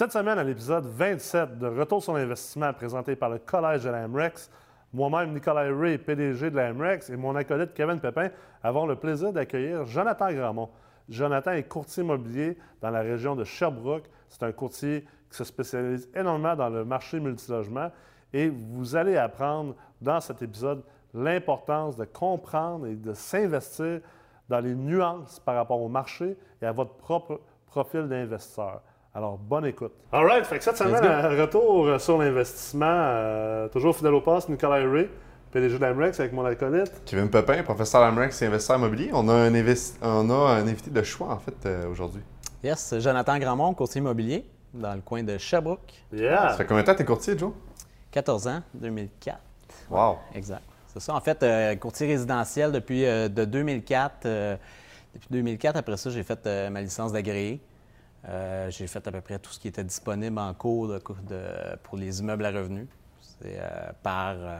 Cette semaine, à l'épisode 27 de Retour sur l'investissement présenté par le Collège de la MREX, moi-même, Nicolas Ray, PDG de la MREX, et mon acolyte Kevin Pépin avons le plaisir d'accueillir Jonathan Gramont. Jonathan est courtier immobilier dans la région de Sherbrooke. C'est un courtier qui se spécialise énormément dans le marché multilogement et vous allez apprendre dans cet épisode l'importance de comprendre et de s'investir dans les nuances par rapport au marché et à votre propre profil d'investisseur. Alors, bonne écoute. All right, fait que cette semaine, un retour sur l'investissement, euh, toujours fidèle au poste, Nicolas Ray, PDG de l'Amrex avec mon acolyte. Kevin Pepin, professeur d'Amrex et investisseur immobilier. On a un, on a un invité de choix, en fait, euh, aujourd'hui. Yes, Jonathan Grandmont, courtier immobilier dans le coin de Sherbrooke. Yeah! Ça fait combien de temps que tu es courtier, Joe? 14 ans, 2004. Wow! Exact. C'est ça. En fait, euh, courtier résidentiel depuis de 2004. depuis 2004, après ça, j'ai fait ma licence d'agréé. Euh, j'ai fait à peu près tout ce qui était disponible en cours pour les immeubles à revenus. Euh, par, euh,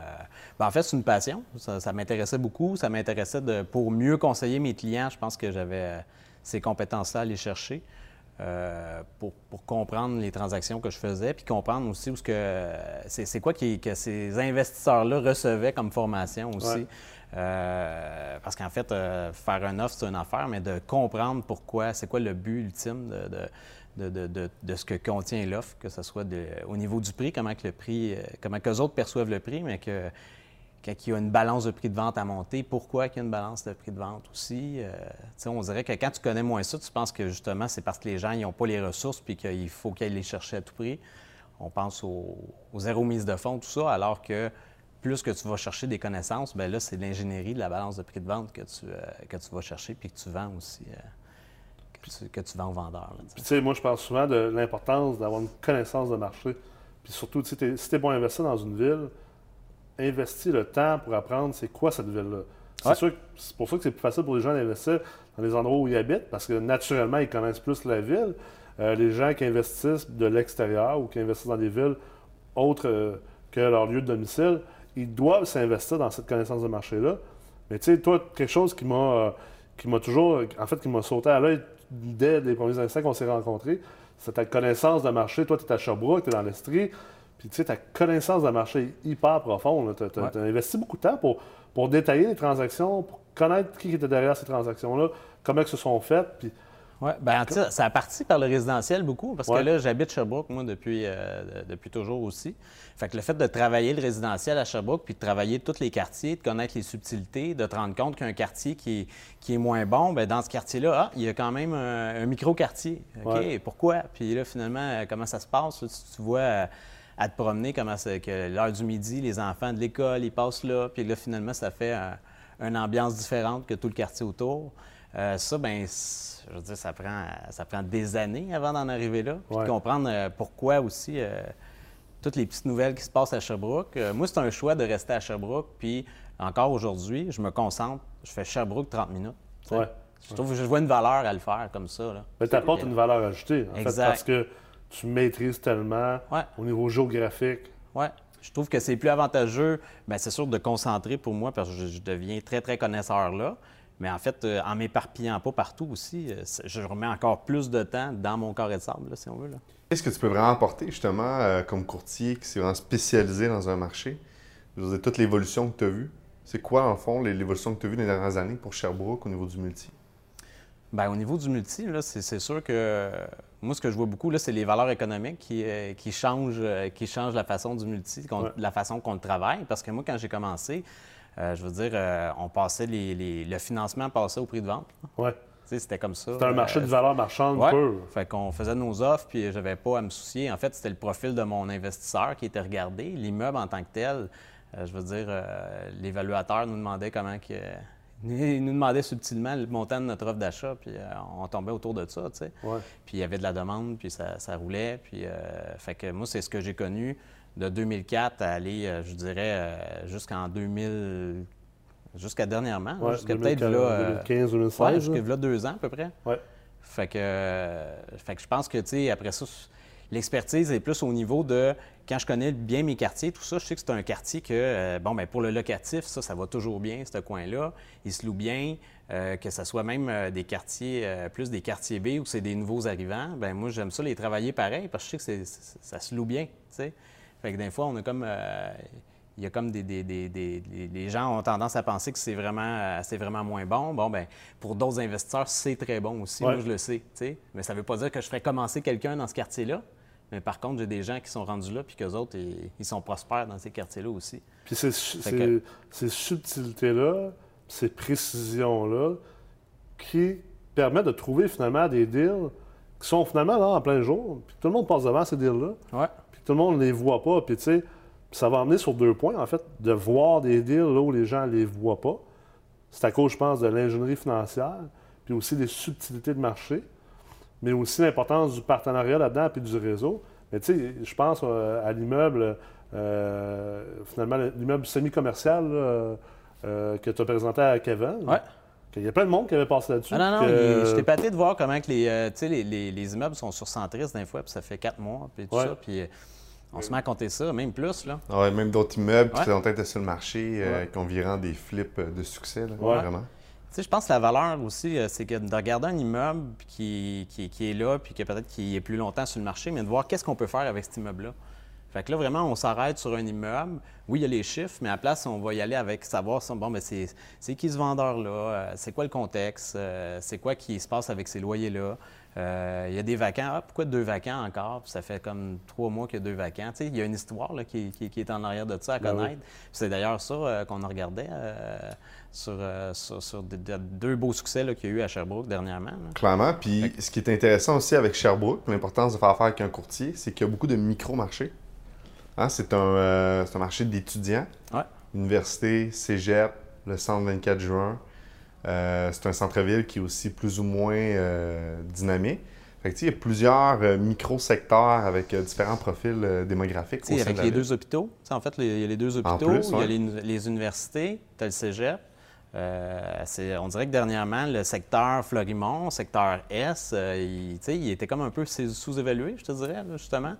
ben, en fait, c'est une passion. Ça, m'intéressait beaucoup. Ça m'intéressait pour mieux conseiller mes clients. Je pense que j'avais ces compétences-là à aller chercher pour, comprendre les transactions que je faisais, puis comprendre aussi où ce que c'est, quoi que ces investisseurs-là recevaient comme formation aussi. Euh, parce qu'en fait, euh, faire un offre, c'est une affaire, mais de comprendre pourquoi, c'est quoi le but ultime de, ce que contient l'offre, que ce soit au niveau du prix, comment que le prix, euh, comment que les autres perçoivent le prix, mais que qu'il y a une balance de prix de vente à monter, pourquoi il y a une balance de prix de vente aussi. on dirait que quand tu connais moins ça, tu penses que justement c'est parce que les gens n'ont pas les ressources puis qu'il faut qu'ils les chercher à tout prix. On pense aux au zéro mise de fonds, tout ça, alors que plus que tu vas chercher des connaissances, bien là, c'est l'ingénierie de la balance de prix de vente que tu, euh, que tu vas chercher puis que tu vends aussi, euh, que, tu, vends aux vendeurs. Puis, tu sais, moi, je parle souvent de l'importance d'avoir une connaissance de marché. Puis surtout, si tu es, bon à investir dans une ville, investis le temps pour apprendre c'est quoi cette ville-là. C'est c'est pour ça que c'est plus facile pour les gens d'investir dans les endroits où ils habitent, parce que naturellement, ils connaissent plus la ville. Euh, les gens qui investissent de l'extérieur ou qui investissent dans des villes autres que leur lieu de domicile, ils doivent s'investir dans cette connaissance de marché-là. Mais tu sais, toi, quelque chose qui m'a euh, qui m'a toujours, en fait, qui m'a sauté à l'œil dès les premiers instants qu'on s'est rencontrés, c'est ta connaissance de marché. Toi, tu es à Sherbrooke, tu es dans l'Estrie, puis tu sais, ta connaissance de marché est hyper profonde. Tu as, investi beaucoup de temps pour, pour détailler les transactions, pour connaître qui était derrière ces transactions-là, comment elles se sont faites, puis oui, bien, ça a parti par le résidentiel beaucoup, parce que là, j'habite Sherbrooke, moi, depuis, euh, depuis toujours aussi. Fait que le fait de travailler le résidentiel à Sherbrooke, puis de travailler tous les quartiers, de connaître les subtilités, de te rendre compte qu'un quartier qui est, qui est moins bon, bien, dans ce quartier-là, ah, il y a quand même un, micro-quartier. OK, pourquoi? Puis là, finalement, euh, comment ça se passe? tu, vois euh, à te promener, comment c'est que l'heure du midi, les enfants de l'école, ils passent là, puis là, finalement, ça fait une ambiance différente que tout le quartier autour. Ça, bien, je veux dire, ça prend, ça prend des années avant d'en arriver là. Puis de comprendre euh, pourquoi aussi euh, toutes les petites nouvelles qui se passent à Sherbrooke. Euh, moi, c'est un choix de rester à Sherbrooke. Puis encore aujourd'hui, je me concentre. Je fais Sherbrooke 30 minutes. Je trouve que je vois une valeur à le faire comme ça. Là. Mais tu apportes une valeur ajoutée, en fait, parce que tu maîtrises tellement au niveau géographique. Oui. Je trouve que c'est plus avantageux, bien, c'est sûr, de concentrer pour moi, parce que je deviens très, très connaisseur là. Mais en fait, euh, en m'éparpillant pas partout aussi, euh, je remets encore plus de temps dans mon carré de sable, si on veut. Qu'est-ce que tu peux vraiment apporter, justement, euh, comme courtier qui s'est vraiment spécialisé dans un marché? Je veux dire, toute l'évolution que tu as vue. C'est quoi, en fond, l'évolution que tu as vue dans les dernières années pour Sherbrooke au niveau du multi? Bien, au niveau du multi, c'est sûr que moi, ce que je vois beaucoup, c'est les valeurs économiques qui, qui, changent, qui changent la façon du multi, la façon qu'on le travaille. Parce que moi, quand j'ai commencé, euh, je veux dire, euh, on passait les, le financement passait au prix de vente. Oui. C'était comme ça. C'était un marché de valeur marchande ouais. pure. Fait qu'on faisait nos offres, puis j'avais pas à me soucier. En fait, c'était le profil de mon investisseur qui était regardé. L'immeuble en tant que tel, euh, je veux dire, l'évaluateur nous demandait comment que. Il nous demandait subtilement le montant de notre offre d'achat, puis on tombait autour de ça, tu sais. Puis il y avait de la demande, puis ça, ça roulait. Puis, fait que moi, c'est ce que j'ai connu de 2004 à aller, euh, je dirais, euh, jusqu'en 2000, jusqu'à dernièrement, jusqu'à peut-être là, 2015, 2016, ouais, jusqu'à là deux ans à peu près. Ouais. Fait que, fait que je pense que, tu sais, après ça, l'expertise est plus au niveau de quand je connais bien mes quartiers, tout ça, je sais que c'est un quartier que, euh, bon, ben pour le locatif, ça, ça va toujours bien, ce coin-là. Il se loue bien, euh, que ce soit même euh, des quartiers, plus des quartiers B où c'est des nouveaux arrivants. ben moi, j'aime ça les travailler pareil parce que je sais que ça se loue bien, tu sais. Fait que des fois, on a comme il y a comme des, Les gens ont tendance à penser que c'est vraiment, c'est vraiment moins bon. Bon, ben pour d'autres investisseurs, c'est très bon aussi. Moi, je le sais. Mais ça ne veut pas dire que je ferais commencer quelqu'un dans ce quartier-là. Mais par contre, j'ai des gens qui sont rendus là, puis qu'eux autres, ils, sont prospères dans ces quartiers-là aussi. Puis ces, ces subtilités-là, ces précisions-là, qui permettent de trouver finalement des deals qui sont finalement là en plein jour, puis tout le monde passe devant ces deals-là. Ouais. Tout le monde ne les voit pas. Puis tu sais, ça va amener sur deux points, en fait, de voir des deals là où les gens ne les voient pas. C'est à cause, je pense, de l'ingénierie financière, puis aussi des subtilités de marché, mais aussi l'importance du partenariat là-dedans, puis du réseau. Mais tu sais, je pense euh, à l'immeuble, euh, finalement, l'immeuble semi-commercial euh, que tu as présenté à Kevin. Ouais. Il y a plein de monde qui avait passé là-dessus. Ah non, non, que... j'étais pâté de voir comment que les, les, les, les, immeubles sont surcentristes d'un fois, puis ça fait quatre mois, puis tout ça. Puis on se met à compter ça, même plus. Là. Ah ouais, même d'autres immeubles qui sont peut-être sur le marché, euh, qui ont viré des flips euh, de succès, là, vraiment. Tu sais, je pense que la valeur aussi, euh, c'est que de regarder un immeuble qui, qui, est là, puis que peut-être qu'il est plus longtemps sur le marché, mais de voir qu'est-ce qu'on peut faire avec cet immeuble-là. Fait que là, vraiment, on s'arrête sur un immeuble. Oui, il y a les chiffres, mais à la place, on va y aller avec savoir, bon, ben c'est qui ce vendeur-là? C'est quoi le contexte? C'est quoi qui se passe avec ces loyers-là? Euh, il y a des vacants. Ah, pourquoi deux vacants encore? ça fait comme trois mois qu'il y a deux vacants. il y a une histoire qui, est en arrière de ça à ben connaître. C'est d'ailleurs ça euh, qu'on a regardé euh, sur, deux beaux succès qu'il y a eu à Sherbrooke dernièrement. Clairement. Puis ce qui est intéressant aussi avec Sherbrooke, l'importance de faire affaire avec un courtier, c'est qu'il y a beaucoup de micro-marchés. Hein, c'est un, marché d'étudiants. Université, cégep, le centre 24 juin. Euh, c'est un centre-ville qui est aussi plus ou moins euh, dynamique. il y a plusieurs euh, micro-secteurs avec différents profils démographiques. Aussi avec les deux hôpitaux. en fait, il y a les deux hôpitaux, il y a les, universités, tu as le cégep. on dirait que dernièrement, le secteur Florimont, secteur S, il, il, était comme un peu sous-évalué, je te dirais, justement.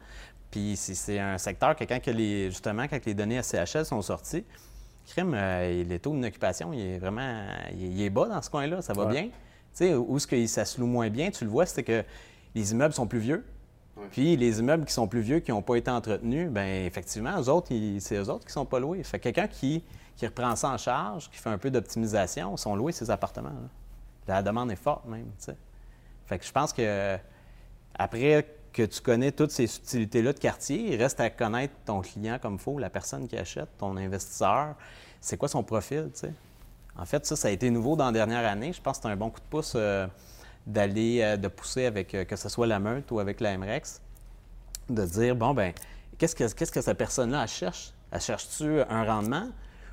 Puis c'est un secteur que quand les, justement, quand les données CHL sont sorties, crime, euh, les taux d'occupation, il est vraiment il est bas dans ce coin-là, ça va bien. Tu sais, où est-ce que ça se loue moins bien, tu le vois, c'est que les immeubles sont plus vieux. Puis les immeubles qui sont plus vieux, qui n'ont pas été entretenus, bien effectivement, eux autres, c'est eux autres qui sont pas loués. Fait quelqu'un qui, qui reprend ça en charge, qui fait un peu d'optimisation, sont loués ces appartements. La demande est forte même. Fait que je pense que après que tu connais toutes ces subtilités-là de quartier, il reste à connaître ton client comme il faut, la personne qui achète, ton investisseur. C'est quoi son profil, tu sais? En fait, ça, ça a été nouveau dans la dernière année. Je pense que c'est un bon coup de pouce euh, d'aller, euh, de pousser avec, euh, que ce soit la Meute ou avec la MREX, de dire, bon, ben qu'est-ce que, qu'est-ce que cette personne-là, cherche? Elle cherche-tu un rendement?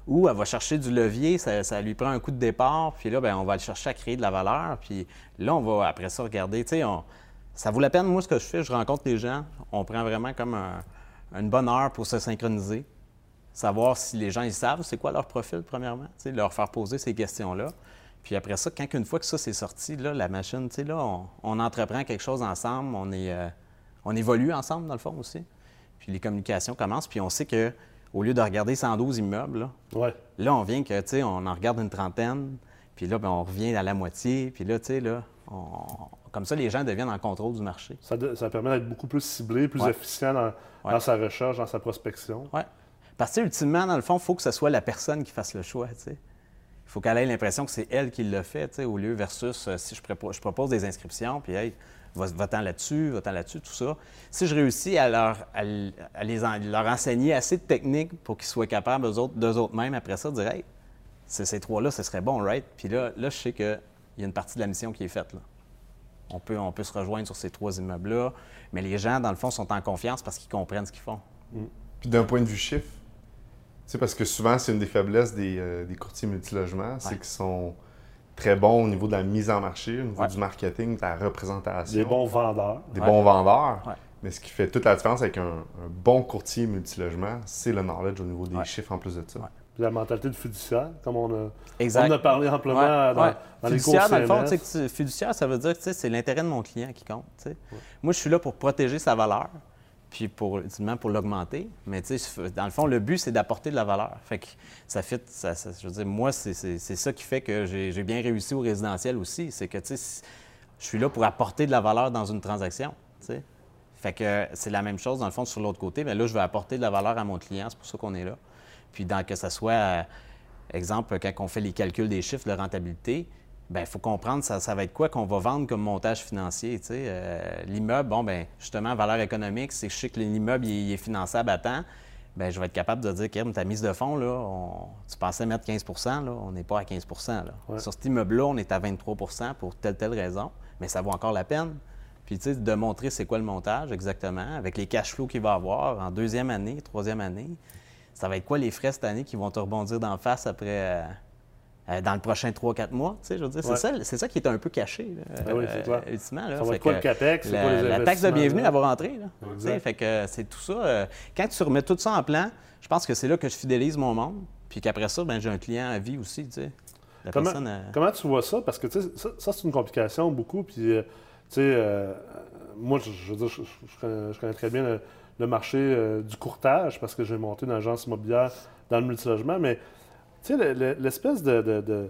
Ou elle va chercher du levier, ça, lui prend un coup de départ, puis là, ben on va le chercher à créer de la valeur, puis là, on va après ça regarder, tu sais, on, ça vaut la peine. Moi, ce que je fais, je rencontre les gens. On prend vraiment comme une bonne heure pour se synchroniser. Savoir si les gens, ils savent c'est quoi leur profil, premièrement. Leur faire poser ces questions-là. Puis après ça, quand une fois que ça c'est sorti, là, la machine, là, on, on, entreprend quelque chose ensemble, on, est, euh, on évolue ensemble, dans le fond aussi. Puis les communications commencent, puis on sait que au lieu de regarder 112 immeubles, là, là on vient que, tu sais, on en regarde une trentaine, puis là, ben, on revient à la moitié, puis là, tu sais, là, on, comme ça, les gens deviennent en contrôle du marché. Ça, permet d'être beaucoup plus ciblé, plus efficient dans, sa recherche, dans sa prospection. Oui. Parce que, ultimement, dans le fond, il faut que ce soit la personne qui fasse le choix. Il faut qu'elle ait l'impression que c'est elle qui le fait, au lieu versus euh, si je, je, propose des inscriptions, puis hey, va-t'en là-dessus, va-t'en là-dessus, tout ça. Si je réussis à leur, les leur enseigner assez de techniques pour qu'ils soient capables, eux autres, d'eux autres mêmes, après ça, de dire Hey, ces trois-là, ce serait bon, right? Puis là, là, je sais qu'il y a une partie de la mission qui est faite. Là on peut, on peut se rejoindre sur ces trois immeubles-là. Mais les gens, dans le fond, sont en confiance parce qu'ils comprennent ce qu'ils font. Mm. Puis d'un point de vue chiffre, c'est parce que souvent, c'est une des faiblesses des, euh, courtiers multilogements, c'est qu'ils sont très bons au niveau de la mise en marché, au niveau du marketing, de la représentation. Des bons vendeurs. Des bons vendeurs. Mais ce qui fait toute la différence avec un, bon courtier multilogement, c'est le knowledge au niveau des chiffres en plus de ça. La mentalité de fiduciaire, comme on a, On a parlé amplement dans, les cours Dans le fond, fiduciaire, ça veut dire que c'est l'intérêt de mon client qui compte. Moi, je suis là pour protéger sa valeur, puis pour, pour l'augmenter. Mais dans le fond, le but, c'est d'apporter de la valeur. Fait que ça fait, ça, je veux dire, moi, c'est ça qui fait que j'ai bien réussi au résidentiel aussi. C'est que, tu sais, je suis là pour apporter de la valeur dans une transaction. Fait que c'est la même chose, dans le fond, sur l'autre côté. Mais là, je vais apporter de la valeur à mon client. C'est pour ça qu'on est là. Puis dans, que ce soit, euh, exemple, quand on fait les calculs des chiffres de rentabilité, bien, il faut comprendre ça, ça va être quoi qu'on va vendre comme montage financier. Euh, l'immeuble, bon, bien, justement, valeur économique, c'est que je sais que l'immeuble il, est finançable à temps. Bien, je vais être capable de dire, Kim, ta mise de fonds, là, tu pensais mettre 15 là, on n'est pas à 15% Sur cet immeuble-là, on est à 23% pour telle, telle raison, mais ça vaut encore la peine. Puis, tu sais, de montrer c'est quoi le montage exactement, avec les cash flows qu'il va avoir en deuxième année, troisième année ça va être quoi les frais cette année qui vont te rebondir d'en face après, euh, euh, dans le prochain 3-4 mois? Tu sais, je veux dire, c'est, ça, c'est ça qui est un peu caché, ah oui, c'est euh, ultimement. Là. Ça va être quoi le CAPEX? La, la taxe de bienvenue, elle va rentrer. Là, fait que c'est tout ça. quand tu remets tout ça en plan, je pense que c'est là que je fidélise mon monde. Puis qu'après ça, ben, j'ai un client à vie aussi. Tu sais. comment, comment, tu vois ça? Parce que tu sais, ça, c'est une complication beaucoup. Puis, tu sais, moi, je, veux dire, je, connais, très bien le marché euh, du courtage parce que j'ai monté une agence immobilière dans le multilogement. Mais tu sais, l'espèce de,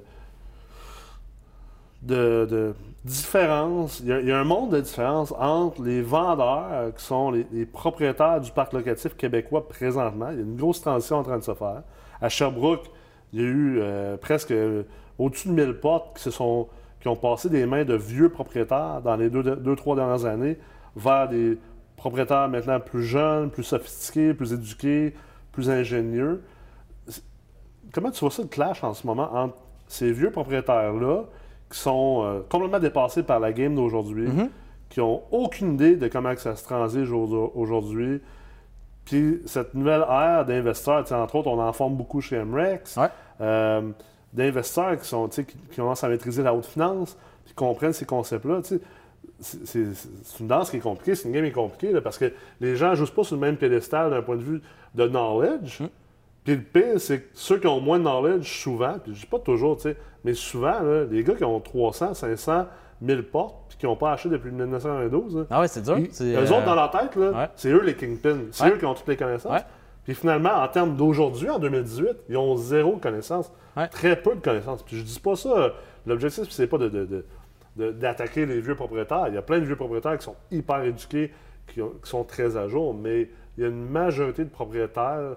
de, différence, il y, a, un monde de différence entre les vendeurs euh, qui sont les, propriétaires du parc locatif québécois présentement. Il y a une grosse transition en train de se faire. À Sherbrooke, il y a eu euh, presque au-dessus de 1000 portes qui, se sont, qui ont passé des mains de vieux propriétaires dans les deux, deux trois dernières années vers des propriétaires maintenant plus jeunes, plus sophistiqués, plus éduqués, plus ingénieux. Comment tu vois ça, le clash en ce moment entre ces vieux propriétaires-là qui sont euh, complètement dépassés par la game d'aujourd'hui, mm-hmm. qui n'ont aucune idée de comment ça se transige aujourd'hui, puis cette nouvelle ère d'investisseurs, entre autres, on en forme beaucoup chez MREX, euh, d'investisseurs qui, sont, qui, qui commencent à maîtriser la haute finance, qui comprennent ces concepts-là c'est une danse qui est compliquée, c'est une game qui est compliquée, parce que les gens ne jouent pas sur le même pédestal d'un point de vue de knowledge. Hmm. Puis le pire, c'est que ceux qui ont moins de knowledge, souvent, puis je dis pas toujours, tu sais, mais souvent, les gars qui ont 300, 500, 1000 portes, puis qui n'ont pas acheté depuis 1992, ah ouais, c'est dur. eux euh, autres, dans leur tête, c'est eux les kingpins. C'est eux qui ont toutes les connaissances. Puis finalement, en termes d'aujourd'hui, en 2018, ils ont zéro connaissance. Très peu de connaissances. Puis je dis pas ça, l'objectif, c'est pas de d'attaquer les vieux propriétaires. Il y a plein de vieux propriétaires qui sont hyper éduqués, qui, sont très à jour, mais il y a une majorité de propriétaires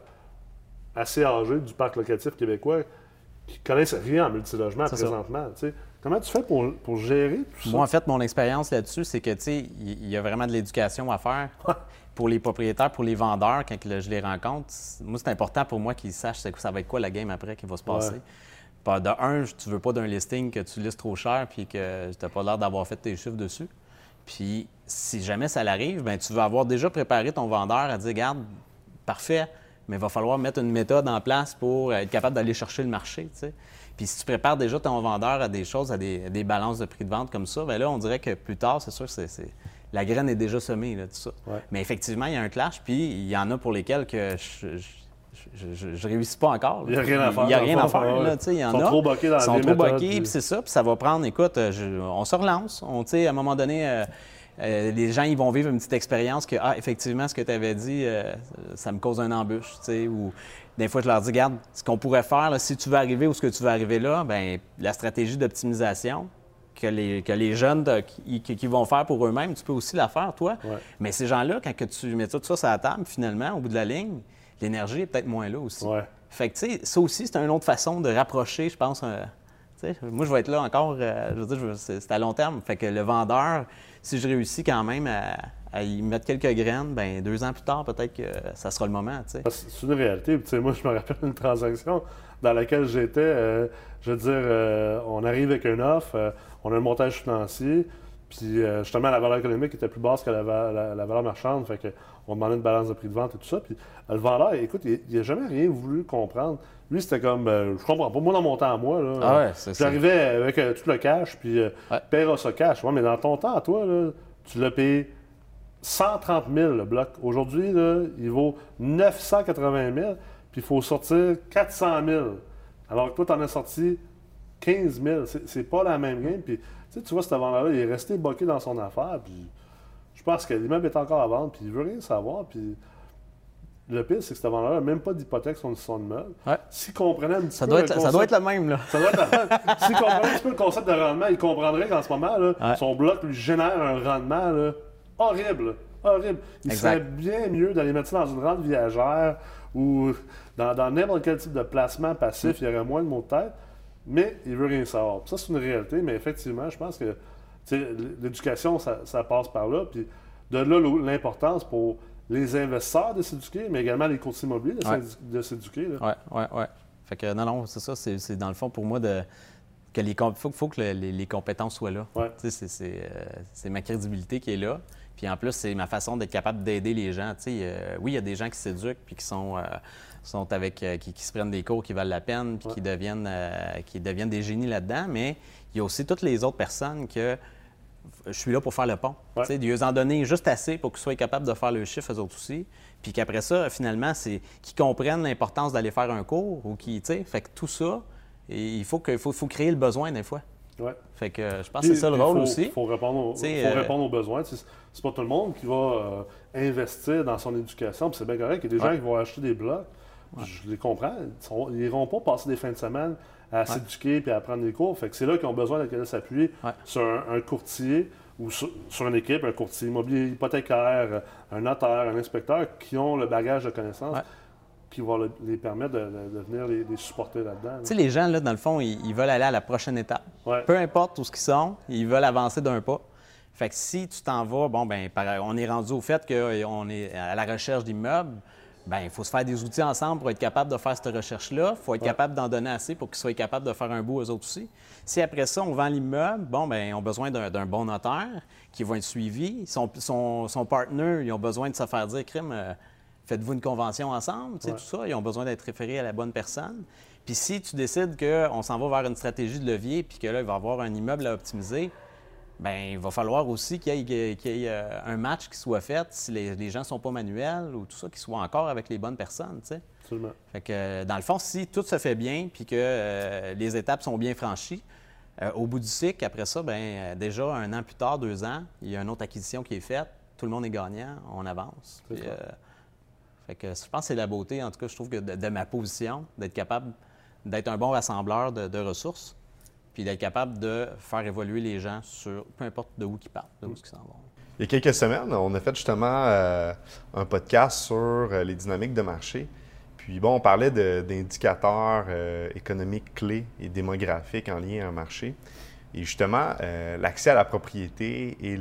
assez âgés du parc locatif québécois qui connaissent rien en multilogement présentement. Comment tu fais pour, pour, gérer tout ça? Moi, en fait, mon expérience là-dessus, c'est que, il y a vraiment de l'éducation à faire pour les propriétaires, pour les vendeurs, quand je les rencontre. Moi, c'est important pour moi qu'ils sachent ça va être quoi la game après qui va se passer de un, tu veux pas d'un listing que tu listes trop cher puis que tu n'as pas l'air d'avoir fait tes chiffres dessus. Puis si jamais ça l'arrive, ben tu vas avoir déjà préparé ton vendeur à dire Regarde, parfait, mais il va falloir mettre une méthode en place pour être capable d'aller chercher le marché. Puis si tu prépares déjà ton vendeur à des choses, à des, balances de prix de vente comme ça, bien là, on dirait que plus tard, c'est sûr, c'est, la graine est déjà semée, là, tout ça. Mais effectivement, il y a un clash, puis il y en a pour lesquels que je je, ne réussis pas encore. Il n'y a rien à faire. Il n'y a rien à faire. Là, il y en Ils sont trop boqués dans Ils sont trop boqués, puis c'est ça. Puis ça va prendre, écoute, euh, on se relance. On, à un moment donné, euh, euh, les gens ils vont vivre une petite expérience que, ah, effectivement, ce que tu avais dit, ça me cause un embûche. Ou des fois, je leur dis, regarde, ce qu'on pourrait faire, si tu veux arriver où ce que tu veux arriver là, ben la stratégie d'optimisation, que les, que les, jeunes qui, vont faire pour eux-mêmes, tu peux aussi la faire, toi. Mais ces gens-là, quand que tu mets tout ça sur la table, finalement, au bout de la ligne, l'énergie est peut-être moins là aussi. Fait que, tu sais, ça aussi, c'est une autre façon de rapprocher, je pense. Euh, moi, je vais être là encore, euh, je veux dire, c'est à long terme. Fait que le vendeur, si je réussis quand même à, y mettre quelques graines, ben deux ans plus tard, peut-être que ça sera le moment. C'est une réalité. moi, je me rappelle une transaction dans laquelle j'étais. Euh, je veux dire, on arrive avec une offre, on a un montage financier, puis justement, la valeur économique était plus basse que la, la valeur marchande. Fait que on demandait une balance de prix de vente et tout ça. Puis le vendeur, écoute, il n'a jamais rien voulu comprendre. Lui, c'était comme, euh, je comprends pas. Moi, dans mon temps à moi, là, ah j'arrivais avec euh, tout le cash, puis euh, ouais. ce cash. Ouais, mais dans ton temps, à toi, là, tu l'as payé 130 000 le bloc. Aujourd'hui, il vaut 980 000. puis il faut sortir 400 000. Alors que toi, tu en as sorti 15 000. C'est pas la même game. Puis, tu vois, cet vendeur-là, il est resté bloqué dans son affaire. Puis, je pense que l'immeuble est encore à vendre, puis il veut rien savoir. Puis, le pire, c'est que cet vendeur n'a même pas d'hypothèque sur son immeuble. Ouais. S'il comprenait un petit ça peu. Doit le être, concept, ça doit être le même, là. Ça doit être le même. S'il comprenait un petit peu le concept de rendement, il comprendrait qu'en ce moment, là, Ouais. son bloc lui génère un rendement là, horrible. Horrible. Il Exact. serait bien mieux d'aller mettre ça dans une rente viagère ou dans dans n'importe quel type de placement passif, il y aurait moins de mots de tête, mais il veut rien savoir. Puis ça, c'est une réalité, mais effectivement, je pense que l'éducation, ça, ça passe par là. Puis de là l'importance pour les investisseurs de s'éduquer, mais également les courtiers immobiliers de s'éduquer. Oui, oui, oui. Fait que non, non, c'est ça. C'est, dans le fond pour moi de que les faut, faut que le- les, les compétences soient là. Ouais. Euh, c'est ma crédibilité qui est là. Puis en plus, c'est ma façon d'être capable d'aider les gens. Tu sais, euh, oui, il y a des gens qui s'éduquent puis qui sont, euh, sont avec, euh, qui, qui se prennent des cours qui valent la peine puis qui deviennent, qui deviennent des génies là-dedans. Mais il y a aussi toutes les autres personnes que je suis là pour faire le pont. Ouais. Tu sais, Dieu en donner juste assez pour qu'ils soient capables de faire le chiffre, eux autres aussi. Puis qu'après ça, finalement, c'est qu'ils comprennent l'importance d'aller faire un cours ou qui, tu sais, fait que tout ça, il faut, que, faut, faut créer le besoin des fois. Ouais. Fait que je pense que c'est ça le rôle faut- aussi. faut répondre aux, faut euh, répondre aux besoins. C'est pas tout le monde qui va euh, investir dans son éducation. C'est bien correct. Il y a des Ouais. gens qui vont acheter des blocs. Je les comprends. Ils n'iront pas passer des fins de semaine à s'éduquer puis à prendre des cours. Fait que c'est là qu'ils ont besoin de s'appuyer sur un, un courtier ou sur, sur une équipe, un courtier immobilier hypothécaire, un notaire, un inspecteur qui ont le bagage de connaissances Qui va le- les permettre de, de- de venir les, les supporter là-dedans. là. Tu sais, les gens, là, dans le fond, ils, ils veulent aller à la prochaine étape. Ouais. Peu importe où ce qu'ils sont, ils veulent avancer d'un pas. Fait que si tu t'en vas, bon, ben, on est rendu au fait qu'on est à la recherche d'immeubles, ben, il faut se faire des outils ensemble pour être capable de faire cette recherche-là. Il faut être capable d'en donner assez pour qu'ils soient capables de faire un bout eux autres aussi. Si après ça, on vend l'immeuble, bon, ben, ils ont besoin d'un d'un bon notaire qui va être suivi. Son, son, son partner, ils ont besoin de se faire dire, crime, euh, faites-vous une convention ensemble, tu sais, Ouais. tout ça. Ils ont besoin d'être référés à la bonne personne. Puis si tu décides qu'on s'en va vers une stratégie de levier, puis que là, il va y avoir un immeuble à optimiser, ben il va falloir aussi qu'il y ait, qu'il y ait, euh, un match qui soit fait, si les, les gens ne sont pas manuels ou tout ça, qu'ils soient encore avec les bonnes personnes, tu sais. Absolument. Fait que, euh, dans le fond, si tout se fait bien, puis que euh, les étapes sont bien franchies, euh, au bout du cycle, après ça, ben déjà un an plus tard, deux ans, il y a une autre acquisition qui est faite, tout le monde est gagnant, on avance. C'est Puis, ça. euh, fait que je pense que c'est la beauté, en tout cas, je trouve que de, de ma position, d'être capable d'être un bon rassembleur de, de ressources, puis d'être capable de faire évoluer les gens sur peu importe de où ils partent, de où ils s'en vont. Il y a quelques semaines, on a fait justement euh, un podcast sur euh, les dynamiques de marché. Puis bon, on parlait d'indicateurs euh, économiques clés et démographiques en lien à un marché. Et justement, euh, l'accès à la propriété et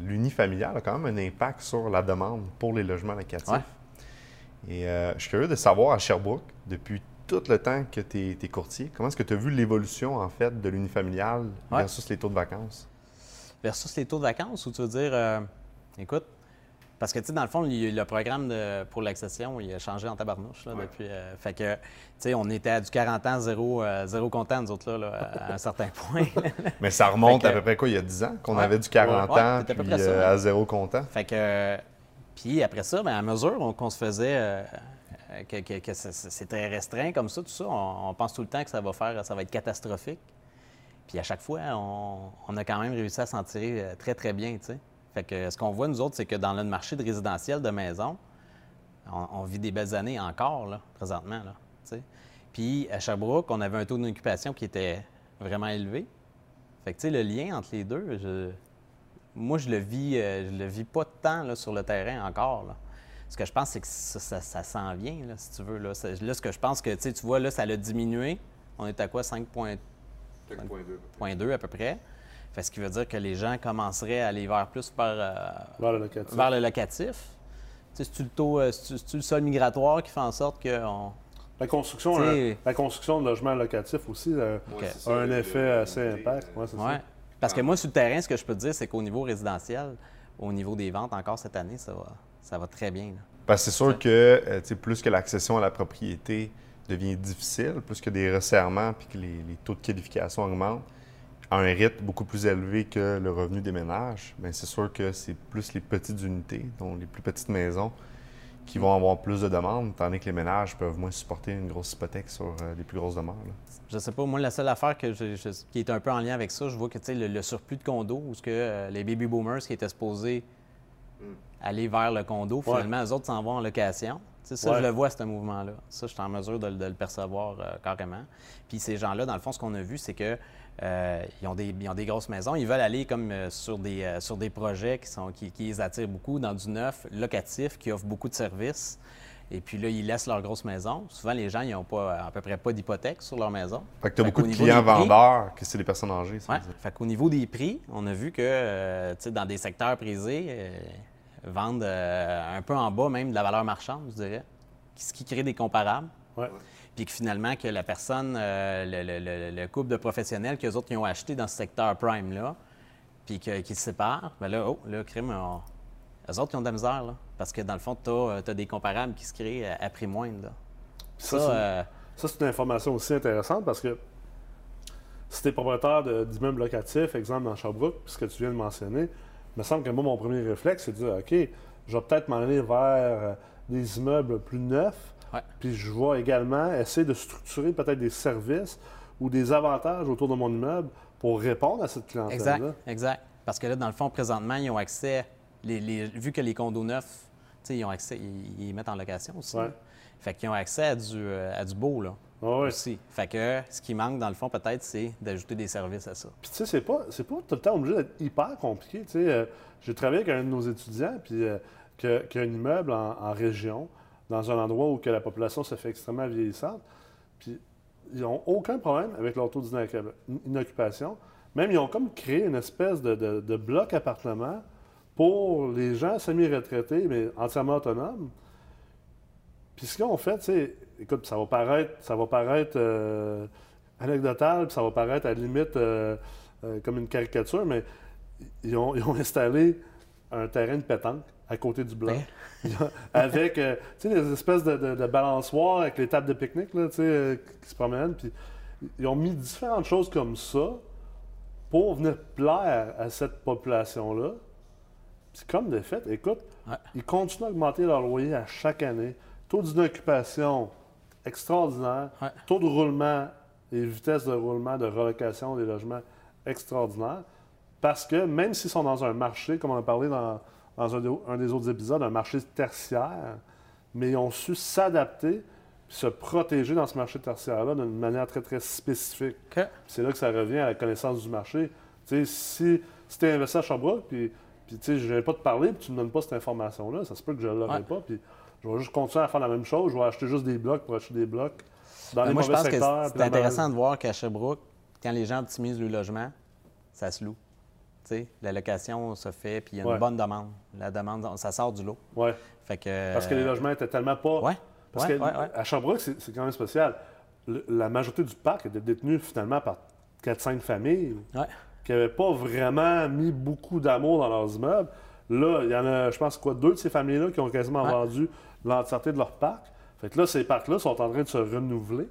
l'unifamilial a quand même un impact sur la demande pour les logements locatifs. Ouais. Et euh, je suis curieux de savoir à Sherbrooke, depuis tout le temps que tu es, courtier, comment est-ce que tu as vu l'évolution en fait de l'unifamilial Ouais. versus les taux de vacances? Versus les taux de vacances, où tu veux dire, euh, écoute, parce que, tu sais, dans le fond, le programme de- pour l'accession, il a changé en tabarnouche, là, depuis... euh, fait que, tu sais, on était à du 40 ans, zéro, euh, zéro content, nous autres, là, là, à un certain point. Mais ça remonte que- à peu près quoi, il y a 10 ans, qu'on Ouais. avait du 40 Ouais, ans c'était à peu puis près euh, à zéro content. fait que, puis après ça, ben, à mesure on- qu'on se faisait, euh, euh, que, très restreint comme ça, tout ça, on, pense tout le temps que ça va faire, ça va être catastrophique. Puis à chaque fois, on, a quand même réussi à s'en tirer euh, très, très bien, tu sais. Fait que ce qu'on voit, nous autres, c'est que dans le marché de résidentiel de maison, on, vit des belles années encore, là, présentement, là. Puis à Sherbrooke, on avait un taux d'occupation qui était vraiment élevé. Fait que, tu sais, le lien entre les deux, je- moi, je le vis, euh, je le vis pas tant là, sur le terrain encore. Là. Ce que je pense, c'est que ça, ça- ça s'en vient, là, si tu veux. Là, ce que je pense que, tu vois, là, ça l'a diminué. On est à quoi? 5,2 à peu près. Fait ce qui veut dire que les gens commenceraient à aller vers plus vers, euh, Vers le locatif. vers le locatif. C'est-tu le taux, euh, le sol migratoire qui fait en sorte qu'on... La construction, euh, la construction de logements locatifs aussi euh, a un effet assez impact. Ouais, c'est Ouais. Parce que moi, sur le terrain, ce que je peux te dire, c'est qu'au niveau résidentiel, au niveau des ventes, encore cette année, ça va, ça va très bien. là. Parce que c'est sûr que euh, plus que l'accession à la propriété devient difficile, plus que des resserrements puis que les, les taux de qualification augmentent à un rythme beaucoup plus élevé que le revenu des ménages, bien, c'est sûr que c'est plus les petites unités, donc les plus petites maisons, qui vont avoir plus de demandes, tandis que les ménages peuvent moins supporter une grosse hypothèque sur euh, les plus grosses demandes. Je sais pas, moi, la seule affaire que qui est un peu en lien avec ça, je vois que le, le surplus de condos, où que, euh, les baby boomers qui étaient supposés hmm. aller vers le condo, finalement, eux autres s'en vont en location. ça, je le vois, ce mouvement-là. Ça, je suis en mesure de, le percevoir euh, carrément. Puis ces gens-là, dans le fond, ce qu'on a vu, c'est que euh, ils, ont des, des, grosses maisons. Ils veulent aller comme euh, sur, des, euh, sur des projets qui, sont, qui, les attirent beaucoup, dans du neuf, locatif, qui offre beaucoup de services. Et puis là, ils laissent leur grosse maison. Souvent, les gens, ils n'ont pas, à peu près pas d'hypothèque sur leur maison. Fait que tu as beaucoup de clients vendeurs, que c'est des personnes âgées. Oui. Fait qu'au niveau des prix, on a vu que, sais, dans des secteurs prisés, vendent un peu en bas même de la valeur marchande, je dirais, ce qui crée des comparables. Ouais puis que finalement, que la personne, euh, le, couple de professionnels qu'eux autres qui ont acheté dans ce secteur prime-là, puis qu'ils se séparent, bien là, oh, là, crime, eux autres, qui ont de la misère, là, parce que dans le fond, tu as, euh, des comparables qui se créent à, prix moindre. Ça, euh, ça c'est une information aussi intéressante parce que si tu es propriétaire d'immeubles locatifs, exemple dans Sherbrooke, ce que tu viens de mentionner, il me semble que moi, mon premier réflexe, c'est de dire, OK, je vais peut-être m'en aller vers des immeubles plus neufs, puis je vais également essayer de structurer peut-être des services ou des avantages autour de mon immeuble pour répondre à cette clientèle-là. Exact, exact. Parce que là, dans le fond, présentement, ils ont accès, les, vu que les condos neufs, ils ont accès, ils, mettent en location aussi. Fait qu'ils ont accès à du, euh, à du beau, là. Ah aussi. Fait que ce qui manque, dans le fond, peut-être, c'est d'ajouter des services à ça. Puis, tu sais, c'est pas, c'est pas tout le temps obligé d'être hyper compliqué. Tu sais, euh, j'ai travaillé avec un de nos étudiants, puis euh, qui, a, un immeuble en région dans un endroit où que la population se fait extrêmement vieillissante. Puis ils n'ont aucun problème avec leur taux d'inoccupation. Même, ils ont comme créé une espèce de, bloc appartement pour les gens semi-retraités, mais entièrement autonomes. Puis ce qu'ils ont fait, c'est, écoute, ça va paraître, ça va paraître euh, anecdotal, puis ça va paraître à la limite euh, euh, comme une caricature, mais ils ont installé un terrain de pétanque à côté du bloc. avec, euh, tu sais, des espèces de, de, balançoires avec les tables de pique-nique, là, tu sais, euh, qui se promènent. Puis ils ont mis différentes choses comme ça pour venir plaire à cette population-là. Comme de fait, écoute, ils continuent à augmenter leur loyer à chaque année. Taux d'inoccupation extraordinaire. Taux de roulement et vitesse de roulement, de relocation des logements extraordinaire. Parce que même s'ils sont dans un marché, comme on a parlé dans, dans un, des autres épisodes, un marché tertiaire, mais ils ont su s'adapter se protéger dans ce marché tertiaire-là d'une manière très, très spécifique. C'est là que ça revient à la connaissance du marché. si, si tu es investi à Sherbrooke, puis, puis je ne viens pas te parler, puis tu ne me donnes pas cette information-là, ça se peut que je ne l'aurai pas, puis je vais juste continuer à faire la même chose. Je vais acheter juste des blocs pour acheter des blocs dans les moi, mauvais secteurs. C'est intéressant de voir qu'à Sherbrooke, quand les gens optimisent le logement, ça se loue la location se fait, puis il y a une bonne demande. La demande, ça sort du lot. Oui. Parce que les logements étaient tellement pas. Oui. Parce qu'à Sherbrooke, c'est quand même spécial. la majorité du parc était détenue finalement par 4-5 familles qui n'avaient pas vraiment mis beaucoup d'amour dans leurs immeubles. Là, il y en a, je pense, quoi, deux de ces familles-là qui ont quasiment vendu l'entièreté de leur parc. Fait que là, ces parcs-là sont en train de se renouveler.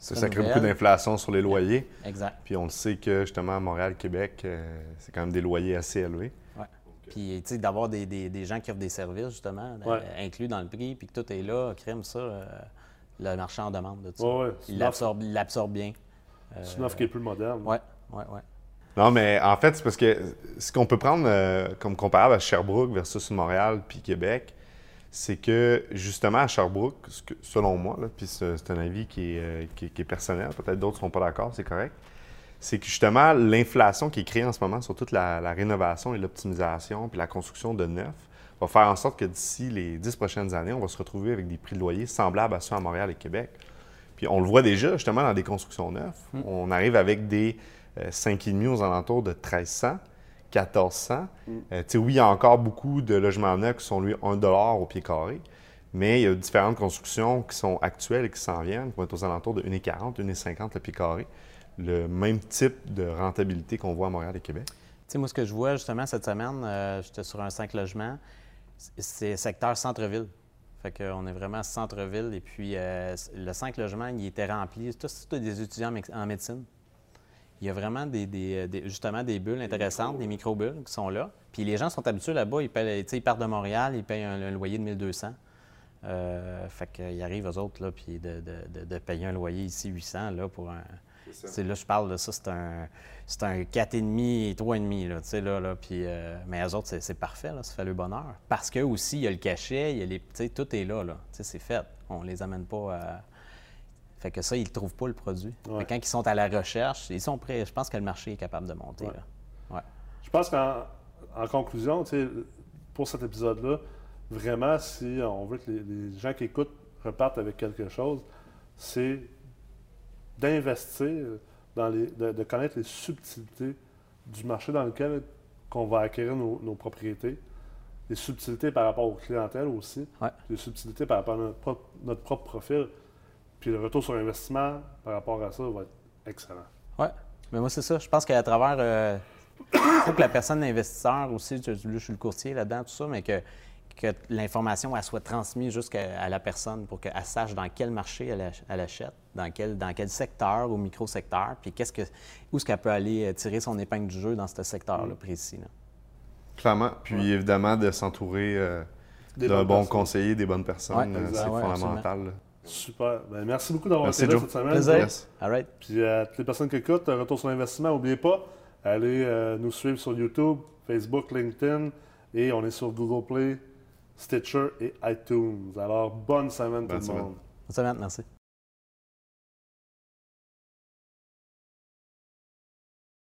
Ça, crée beaucoup d'inflation sur les loyers. Exact. Puis on le sait que justement, à Montréal, Québec, euh, c'est quand même des loyers assez élevés. Oui. Puis, tu sais, d'avoir des, gens qui offrent des services, justement, euh, inclus dans le prix, puis que tout est là, crime ça, euh, le marché en demande de ça. Il l'absorbe bien. c'est une offre qui est plus moderne. Oui, oui, oui. Non, mais en fait, c'est parce que ce qu'on peut prendre comme comparable à Sherbrooke versus Montréal puis Québec, c'est que justement à Sherbrooke, selon moi, puis c'est un avis euh, qui est, personnel, peut-être d'autres ne sont pas d'accord, c'est correct, c'est que justement l'inflation qui est créée en ce moment sur toute la, rénovation et l'optimisation, puis la construction de neuf, va faire en sorte que d'ici les dix prochaines années, on va se retrouver avec des prix de loyer semblables à ceux à Montréal et Québec. Puis on le voit déjà justement dans des constructions neuves. Hmm. On arrive avec des euh, 5,5 aux alentours de 1300. 1400. Mm. Euh, oui, il y a encore beaucoup de logements neufs qui sont, lui, 1 au pied carré, mais il y a différentes constructions qui sont actuelles et qui s'en viennent, qui vont être aux alentours de 1,40, 1,50 le pied carré. Le même type de rentabilité qu'on voit à Montréal et Québec. Tu sais, moi, ce que je vois justement cette semaine, euh, j'étais sur un 5 logements, c'est secteur centre-ville. Fait qu'on est vraiment centre-ville. Et puis, euh, le 5 logements, il était rempli. Tous des étudiants en médecine il y a vraiment des, justement des bulles intéressantes, des micro-bulles qui sont là. Puis les gens sont habitués là-bas, ils, ils, partent de Montréal, ils payent un, loyer de 1200. Euh, fait qu'ils arrivent, eux autres, là, puis de, de, de, payer un loyer ici 800 là, pour un. C'est là, je parle de ça, c'est un, c'est un 4,5 et 3,5, là, tu sais, là, là, puis, euh, mais eux autres, c'est, parfait, là, ça fait le bonheur. Parce que aussi, il y a le cachet, il y a les, tu sais, tout est là, là, tu sais, c'est fait. On les amène pas à... Fait que ça, ils ne trouvent pas le produit. quand ils sont à la recherche, ils sont prêts. Je pense que le marché est capable de monter, là. Ouais. Je pense qu'en en conclusion, pour cet épisode-là, vraiment, si on veut que les, gens qui écoutent repartent avec quelque chose, c'est d'investir, dans les, de, connaître les subtilités du marché dans lequel on va acquérir nos, propriétés, les subtilités par rapport aux clientèles aussi, les subtilités par rapport à notre propre, notre propre profil. Puis le retour sur investissement par rapport à ça va être excellent. Oui, mais moi, c'est ça. Je pense qu'à travers. Euh, il faut que la personne investisseur aussi, je, je suis le courtier là-dedans, tout ça, mais que que l'information soit transmise jusqu'à la personne pour qu'elle sache dans quel marché elle, achète, dans quel, dans quel secteur ou micro-secteur, puis qu'est-ce que, où est-ce qu'elle peut aller euh, tirer son épingle du jeu dans ce secteur-là mm. précis. Clairement. Puis évidemment, de s'entourer euh, d'un bon conseiller, des bonnes personnes, euh, c'est fondamental. Super. Ben, merci beaucoup d'avoir été là cette semaine. All right. Puis à toutes les personnes qui écoutent, retour sur l'investissement, n'oubliez pas, allez nous suivre sur YouTube, Facebook, LinkedIn, et on est sur Google Play, Stitcher et iTunes. Alors, bonne semaine tout le monde. Bonne semaine, merci.